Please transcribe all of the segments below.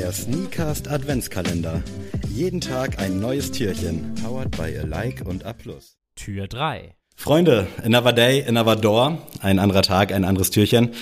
Der Sneakast Adventskalender. Jeden Tag ein neues Türchen. Powered by a Like und A+. Tür 3. Freunde, another day, another door. Ein anderer Tag, ein anderes Türchen.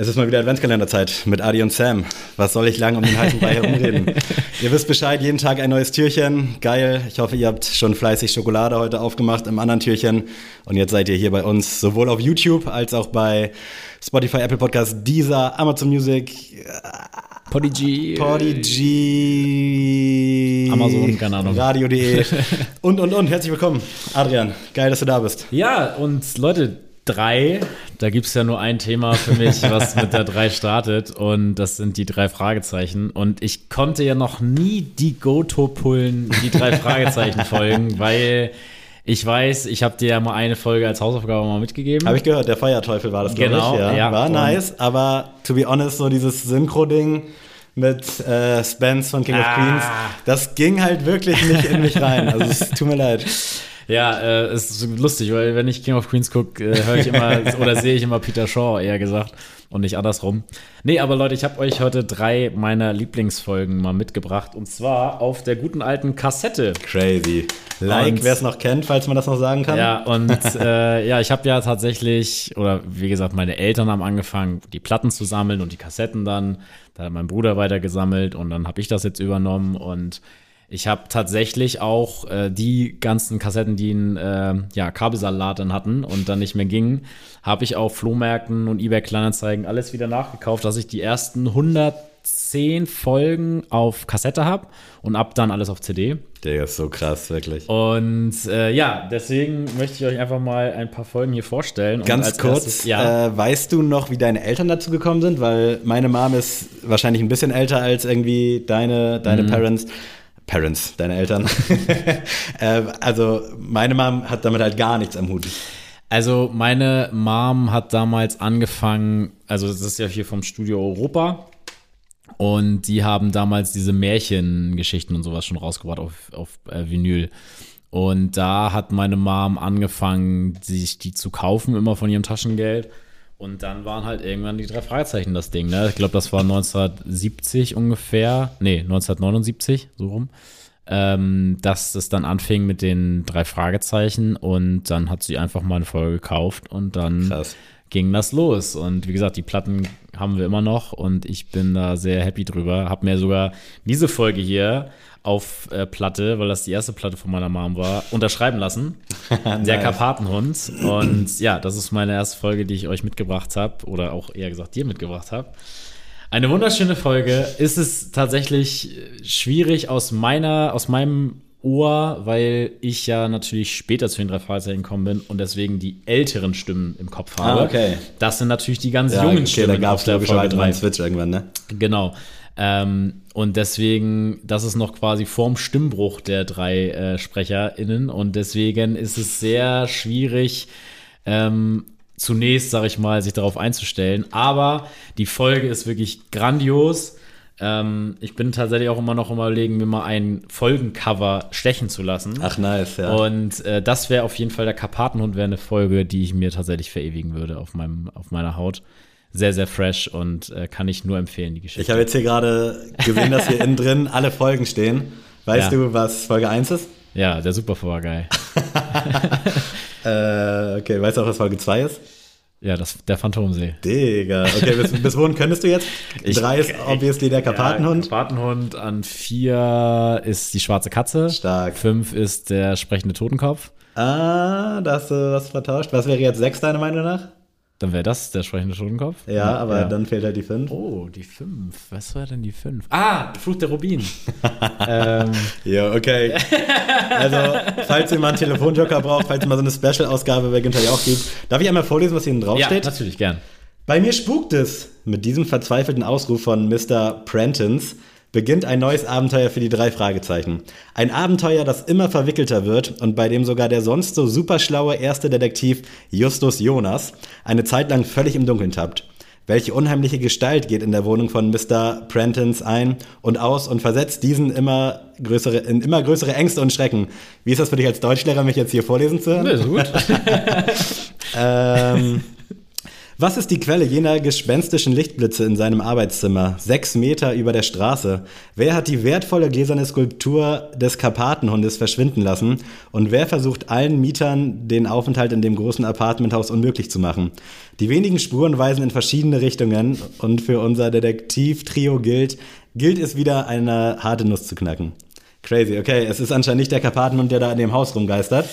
Es ist mal wieder Adventskalenderzeit mit Adi und Sam. Was soll ich lang um den heißen Brei herumreden? ihr wisst Bescheid, jeden Tag ein neues Türchen. Geil. Ich hoffe, ihr habt schon fleißig Schokolade heute aufgemacht im anderen Türchen. Und jetzt seid ihr hier bei uns sowohl auf YouTube als auch bei Spotify, Apple Podcasts, Deezer, Amazon Music, Podigy. Podigy, Amazon, keine Ahnung. Radio.de und, und, und. Herzlich willkommen, Adrian. Geil, dass du da bist. Ja, und Leute, drei, da gibt es ja nur ein Thema für mich, was mit der drei startet. Und das sind die drei Fragezeichen. Und ich konnte ja noch nie die Goto-Pullen, die drei Fragezeichen folgen, weil ich weiß, ich habe dir ja mal eine Folge als Hausaufgabe mal mitgegeben. Habe ich gehört, der Feuerteufel war das, glaube Genau, ich. Ja. ja. War nice, aber to be honest, so dieses Synchro-Ding mit äh, Spence von King of Ah. Queens, das ging halt wirklich nicht in mich rein. Also es tut mir leid. Ja, äh, es ist lustig, weil wenn ich King of Queens gucke, äh, höre ich immer oder sehe ich immer Peter Shaw, eher gesagt, und nicht andersrum. Nee, aber Leute, ich habe euch heute drei meiner Lieblingsfolgen mal mitgebracht. Und zwar auf der guten alten Kassette. Crazy. Like, wer es noch kennt, falls man das noch sagen kann. Ja, und äh, ja, ich habe ja tatsächlich, oder wie gesagt, meine Eltern haben angefangen, die Platten zu sammeln und die Kassetten dann. Da hat mein Bruder weiter gesammelt und dann habe ich das jetzt übernommen und ich habe tatsächlich auch äh, die ganzen Kassetten, die einen äh, ja, Kabelsalat dann hatten und dann nicht mehr gingen, habe ich auf Flohmärkten und eBay Kleinanzeigen alles wieder nachgekauft, dass ich die ersten 110 Folgen auf Kassette habe und ab dann alles auf CD. Der ist so krass, wirklich. Und äh, ja, deswegen möchte ich euch einfach mal ein paar Folgen hier vorstellen. Und Ganz kurz, erstes- ja. äh, weißt du noch, wie deine Eltern dazu gekommen sind? Weil meine Mom ist wahrscheinlich ein bisschen älter als irgendwie deine, deine Mhm. Parents. Parents, deine Eltern. äh, also meine Mom hat damit halt gar nichts am Hut. Also meine Mom hat damals angefangen, also das ist ja hier vom Studio Europa. Und die haben damals diese Märchengeschichten und sowas schon rausgebracht auf, auf äh, Vinyl. Und da hat meine Mom angefangen, sich die zu kaufen, immer von ihrem Taschengeld. Und dann waren halt irgendwann die drei Fragezeichen das Ding. Ne? Ich glaube, das war 1970 ungefähr. Nee, 1979, so rum. Ähm, dass es dann anfing mit den drei Fragezeichen. Und dann hat sie einfach mal eine Folge gekauft und dann Krass. Ging das los. Und wie gesagt, die Platten haben wir immer noch und ich bin da sehr happy drüber. Hab mir sogar diese Folge hier auf äh, Platte, weil das die erste Platte von meiner Mom war, unterschreiben lassen. Der Nice. Karpatenhund. Und ja, das ist meine erste Folge, die ich euch mitgebracht habe oder auch eher gesagt dir mitgebracht habe. Eine wunderschöne Folge. Ist es tatsächlich schwierig aus meiner, aus meinem Ohr, weil ich ja natürlich später zu den drei Fragezeichen gekommen bin und deswegen die älteren Stimmen im Kopf habe. Ah, okay. Das sind natürlich die ganz Ja, jungen okay, Stimmen da gab es logischerweise mal 3. einen Switch irgendwann, ne? Genau. Ähm, und deswegen, das ist noch quasi vorm Stimmbruch der drei äh, SprecherInnen und deswegen ist es sehr schwierig, ähm, zunächst, sag ich mal, sich darauf einzustellen. Aber die Folge ist wirklich grandios. Ähm, ich bin tatsächlich auch immer noch überlegen, mir mal ein Folgencover stechen zu lassen. Ach, nice, ja. Und äh, das wäre auf jeden Fall der Karpatenhund, wäre eine Folge, die ich mir tatsächlich verewigen würde auf, meinem, auf meiner Haut. Sehr, sehr fresh und äh, kann ich nur empfehlen, die Geschichte. ich habe jetzt hier gerade gesehen, dass hier innen drin alle Folgen stehen. Weißt Ja. du, was Folge 1 ist? ja, der Superpower Guy. Äh, okay, weißt du auch, was Folge 2 ist? Ja, das, der Phantomsee. Digga. Okay, bis, bis wohin könntest du jetzt? Ich- Drei ist obviously der Karpatenhund. Ja, Karpatenhund an vier ist die schwarze Katze. Stark. Fünf ist der sprechende Totenkopf. Ah, da hast du was vertauscht. Was wäre jetzt sechs, deiner Meinung nach? Dann wäre das der sprechende Totenkopf. Ja, aber ja. dann fehlt halt die fünf. Oh, die fünf. Was war denn die fünf? Ah, Fluch der Rubin. ähm, Ja, okay. Also, falls ihr mal einen Telefonjoker braucht, falls ihr mal so eine Special-Ausgabe bei Günther Jauch gibt, darf ich einmal vorlesen, was hier ja, draufsteht? natürlich gern. Bei mir spukt es. Mit diesem verzweifelten Ausruf von Mr. Prentons beginnt ein neues Abenteuer für die drei Fragezeichen. Ein Abenteuer, das immer verwickelter wird und bei dem sogar der sonst so superschlaue erste Detektiv Justus Jonas eine Zeit lang völlig im Dunkeln tappt. Welche unheimliche Gestalt geht in der Wohnung von Mr. Prentons ein und aus und versetzt diesen immer größere, in immer größere Ängste und Schrecken? Wie ist das für dich als Deutschlehrer, mich jetzt hier vorlesen zu hören? Ja, ist gut. Ähm, Was ist die Quelle jener gespenstischen Lichtblitze in seinem Arbeitszimmer, sechs Meter über der Straße? Wer hat die wertvolle gläserne Skulptur des Karpatenhundes verschwinden lassen? Und wer versucht allen Mietern den Aufenthalt in dem großen Apartmenthaus unmöglich zu machen? Die wenigen Spuren weisen in verschiedene Richtungen und für unser Detektiv-Trio gilt, gilt es wieder eine harte Nuss zu knacken. Crazy, okay. Es ist anscheinend nicht der Karpatenhund, der da in dem Haus rumgeistert.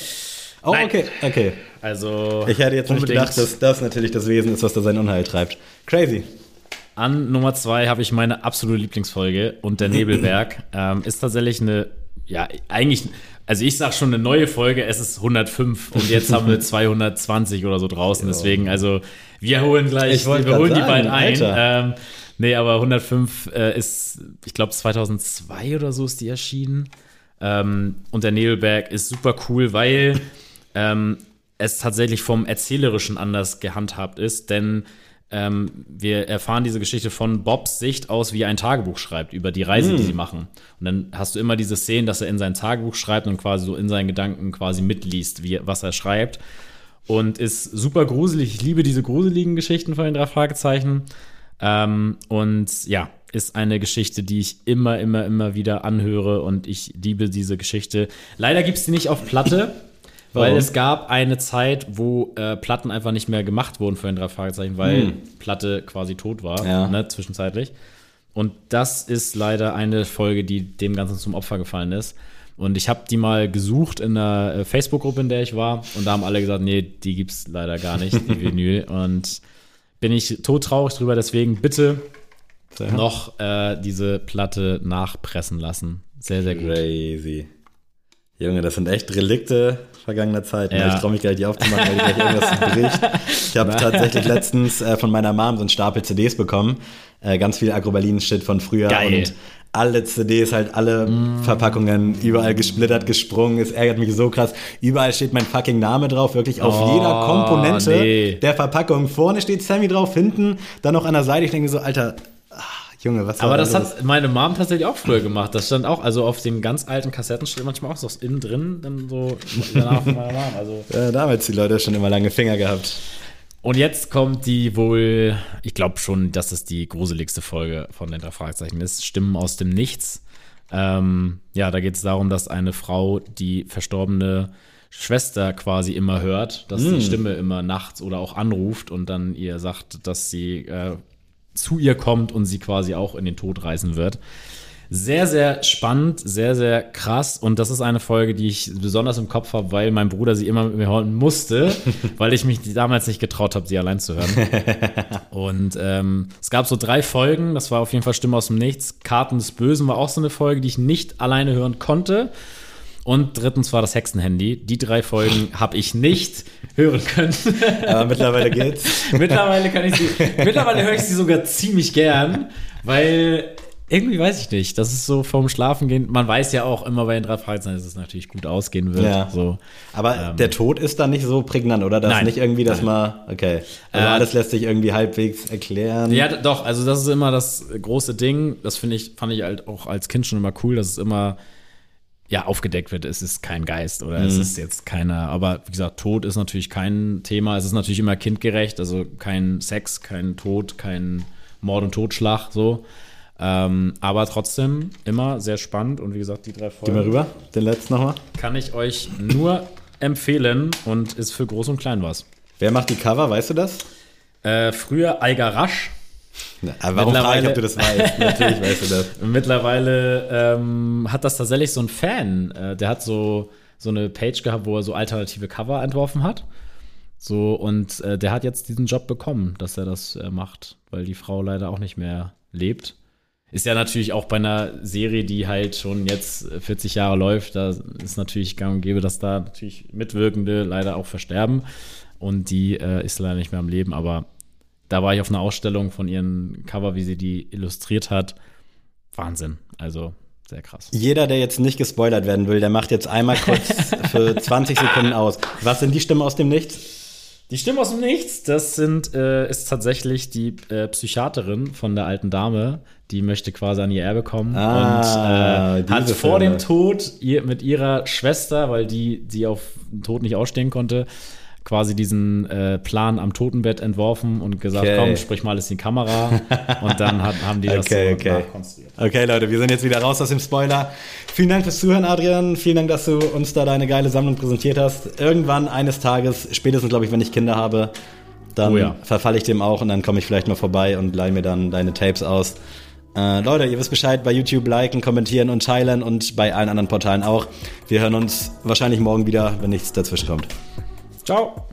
Oh, Nein. okay, okay. Also. Ich hätte jetzt nicht unbedingt. gedacht, dass das natürlich das Wesen ist, was da sein Unheil treibt. Crazy. An Nummer zwei habe ich meine absolute Lieblingsfolge und der Nebelberg ähm, ist tatsächlich eine, ja, eigentlich, also ich sag schon eine neue Folge, es ist 105 und jetzt haben wir 220 oder so draußen, deswegen, also wir holen gleich, wir holen grad die beiden sagen, ein. Ähm, nee, aber 105 äh, ist, ich glaube 2002 oder so ist die erschienen ähm, und der Nebelberg ist super cool, weil ähm, es tatsächlich vom Erzählerischen anders gehandhabt ist, denn ähm, wir erfahren diese Geschichte von Bobs Sicht aus, wie er ein Tagebuch schreibt über die Reise, die sie machen. Und dann hast du immer diese Szenen, dass er in sein Tagebuch schreibt und quasi so in seinen Gedanken quasi mitliest, wie, was er schreibt. Und ist super gruselig. Ich liebe diese gruseligen Geschichten von den drei Fragezeichen. Ähm, und ja, ist eine Geschichte, die ich immer, immer, immer wieder anhöre und ich liebe diese Geschichte. Leider gibt es die nicht auf Platte, weil es gab eine Zeit, wo äh, Platten einfach nicht mehr gemacht wurden für den drei Fragezeichen, weil Hm. Platte quasi tot war, Ja. ne, zwischenzeitlich. Und das ist leider eine Folge, die dem Ganzen zum Opfer gefallen ist. Und ich habe die mal gesucht in einer äh, Facebook-Gruppe, in der ich war. Und da haben alle gesagt, nee, die gibt's leider gar nicht, die Vinyl. Und bin ich todtraurig drüber. Deswegen bitte noch äh, diese Platte nachpressen lassen. Sehr, sehr gut. Crazy. Junge, das sind echt Relikte vergangener Zeiten. Ja. Ich traue mich gleich, die aufzumachen, weil die gleich irgendwas bricht. Ich habe tatsächlich letztens äh, von meiner Mom so einen Stapel CDs bekommen. Äh, ganz viel Agrobalin-Shit von früher. Geil. Und alle CDs, halt alle Verpackungen, überall gesplittert, gesprungen. Es ärgert mich so krass. Überall steht mein fucking Name drauf, wirklich auf Oh, jeder Komponente nee. der Verpackung. Vorne steht Sammy drauf, hinten, dann noch an der Seite. Ich denke so, Alter, Junge, was Aber da das los? hat meine Mom tatsächlich auch früher gemacht. Das stand auch, also auf den ganz alten Kassetten steht manchmal auch so innen drin, dann so danach von meiner Mom. Also. Ja, damals die Leute schon immer lange Finger gehabt. Und jetzt kommt die wohl, ich glaube schon, dass es die gruseligste Folge von den drei Fragezeichen ist. Stimmen aus dem Nichts. Ähm, ja, da geht es darum, dass eine Frau die verstorbene Schwester quasi immer hört, dass die Stimme immer nachts oder auch anruft und dann ihr sagt, dass sie äh, zu ihr kommt und sie quasi auch in den Tod reisen wird. Sehr, sehr spannend, sehr, sehr krass. Und das ist eine Folge, die ich besonders im Kopf habe, weil mein Bruder sie immer mit mir hören musste, weil ich mich damals nicht getraut habe, sie allein zu hören. Und ähm, es gab so drei Folgen, das war auf jeden Fall Stimme aus dem Nichts. Karten des Bösen war auch so eine Folge, die ich nicht alleine hören konnte. Und drittens war das Hexenhandy. Die drei Folgen habe ich nicht hören können. Aber mittlerweile geht's. mittlerweile kann ich sie, mittlerweile höre ich sie sogar ziemlich gern, weil irgendwie weiß ich nicht, das ist so vorm Schlafengehen. Man weiß ja auch immer bei den drei Fragezeichen, dass es natürlich gut ausgehen wird. Ja. So. Aber der Tod ist dann nicht so prägnant, oder? Das Ähm. Nein. nicht irgendwie, dass man, okay. Also Äh, alles lässt sich irgendwie halbwegs erklären. Ja, doch, also das ist immer das große Ding. Das finde ich, fand ich halt auch als Kind schon immer cool, dass es immer ja, aufgedeckt wird, es ist kein Geist oder es ist jetzt keiner, aber wie gesagt, Tod ist natürlich kein Thema, es ist natürlich immer kindgerecht, also kein Sex, kein Tod, kein Mord und Totschlag, so. Ähm, aber trotzdem immer sehr spannend und wie gesagt, die drei Geh mal Folgen rüber, den letzten nochmal. kann ich euch nur empfehlen und ist für Groß und Klein was. Wer macht die Cover, weißt du das? Äh, früher Eiger Rasch, Na, aber warum frage ich, Mittlerweile- ob du das weißt? Natürlich weißt du das. Mittlerweile ähm, hat das tatsächlich so ein Fan, äh, der hat so, so eine Page gehabt, wo er so alternative Cover entworfen hat. So, und äh, der hat jetzt diesen Job bekommen, dass er das äh, macht, weil die Frau leider auch nicht mehr lebt. Ist ja natürlich auch bei einer Serie, die halt schon jetzt 40 Jahre läuft, da ist natürlich gang und gäbe, dass da natürlich Mitwirkende leider auch versterben. Und die äh, ist leider nicht mehr am Leben, aber da war ich auf einer Ausstellung von ihren Cover, wie sie die illustriert hat. Wahnsinn. Also sehr krass. Jeder, der jetzt nicht gespoilert werden will, der macht jetzt einmal kurz für 20 Sekunden aus. Was sind die Stimmen aus dem Nichts? Die Stimme aus dem Nichts, das sind, äh, ist tatsächlich die äh, Psychiaterin von der alten Dame, die möchte quasi an ihr Erbe kommen Ah, und äh, hat vor Filme. dem Tod ihr, mit ihrer Schwester, weil die, die auf den Tod nicht ausstehen konnte, quasi diesen äh, Plan am Totenbett entworfen und gesagt, Okay. komm, sprich mal alles in die Kamera. und dann hat, haben die das Okay, so okay. nachkonstruiert. Okay, Leute, wir sind jetzt wieder raus aus dem Spoiler. Vielen Dank fürs Zuhören, Adrian. Vielen Dank, dass du uns da deine geile Sammlung präsentiert hast. Irgendwann eines Tages, spätestens glaube ich, wenn ich Kinder habe, dann Oh ja. verfalle ich dem auch und dann komme ich vielleicht mal vorbei und leihe mir dann deine Tapes aus. Äh, Leute, ihr wisst Bescheid, bei YouTube liken, kommentieren und teilen und bei allen anderen Portalen auch. Wir hören uns wahrscheinlich morgen wieder, wenn nichts dazwischen kommt. Ciao!